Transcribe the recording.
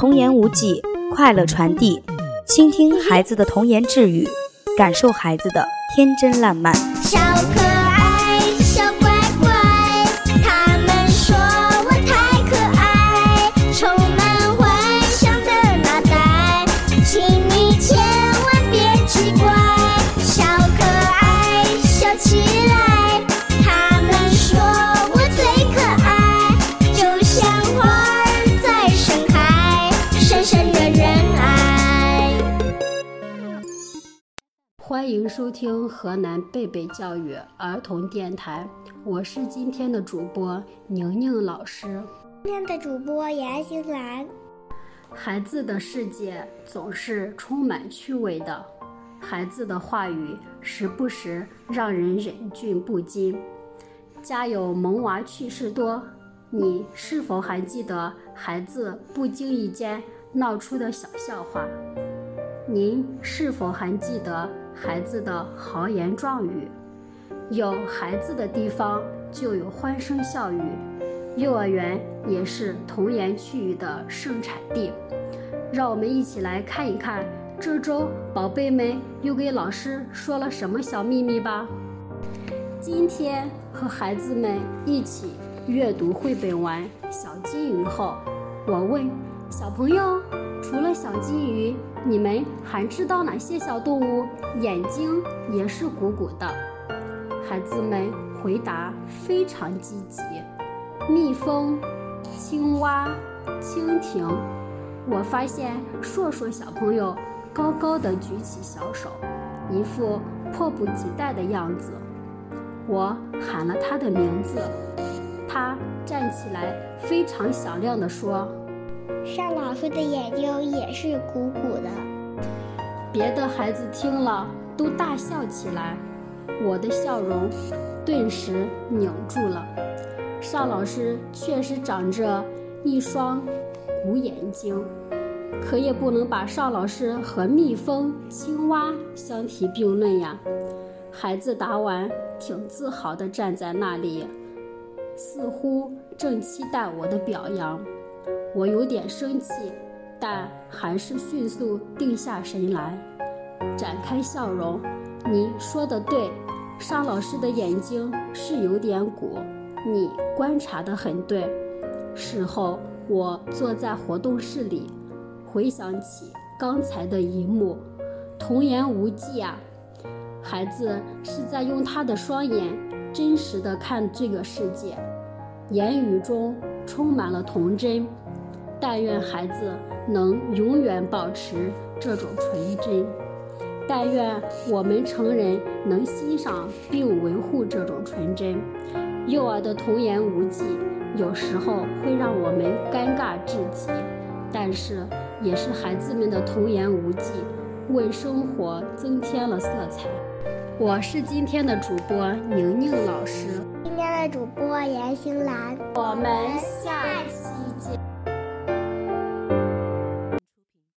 童言无忌，快乐传递，倾听孩子的童言稚语，感受孩子的天真烂漫。欢迎收听河南贝贝教育儿童电台，我是今天的主播宁宁老师。今天的主播严欣兰。孩子的世界总是充满趣味的，孩子的话语时不时让人忍俊不禁。家有萌娃趣事多，你是否还记得孩子不经意间闹出的小笑话？您是否还记得孩子的豪言壮语？有孩子的地方就有欢声笑语，幼儿园也是童言趣语的盛产地。让我们一起来看一看这周宝贝们又给老师说了什么小秘密吧。今天和孩子们一起阅读绘本完《小金鱼》后，我问小朋友：除了小金鱼，你们还知道哪些小动物眼睛也是鼓鼓的？孩子们回答非常积极：蜜蜂、青蛙、蜻蜓。我发现硕硕小朋友高高的举起小手，一副迫不及待的样子。我喊了他的名字，他站起来，非常响亮地说。邵老师的眼睛也是鼓鼓的。别的孩子听了都大笑起来，我的笑容顿时凝住了。邵老师确实长着一双鼓眼睛，可也不能把邵老师和蜜蜂、青蛙相提并论呀。孩子答完，挺自豪地站在那里，似乎正期待我的表扬。我有点生气，但还是迅速定下神来，展开笑容。你说的对，尚老师的眼睛是有点鼓，你观察得很对。事后，我坐在活动室里，回想起刚才的一幕，童言无忌啊！孩子是在用他的双眼真实的看这个世界，言语中充满了童真。但愿孩子能永远保持这种纯真，但愿我们成人能欣赏并维护这种纯真。幼儿的童言无忌，有时候会让我们尴尬至极，但是也是孩子们的童言无忌，为生活增添了色彩。我是今天的主播宁宁老师，今天的主播严欣兰。我们下期见。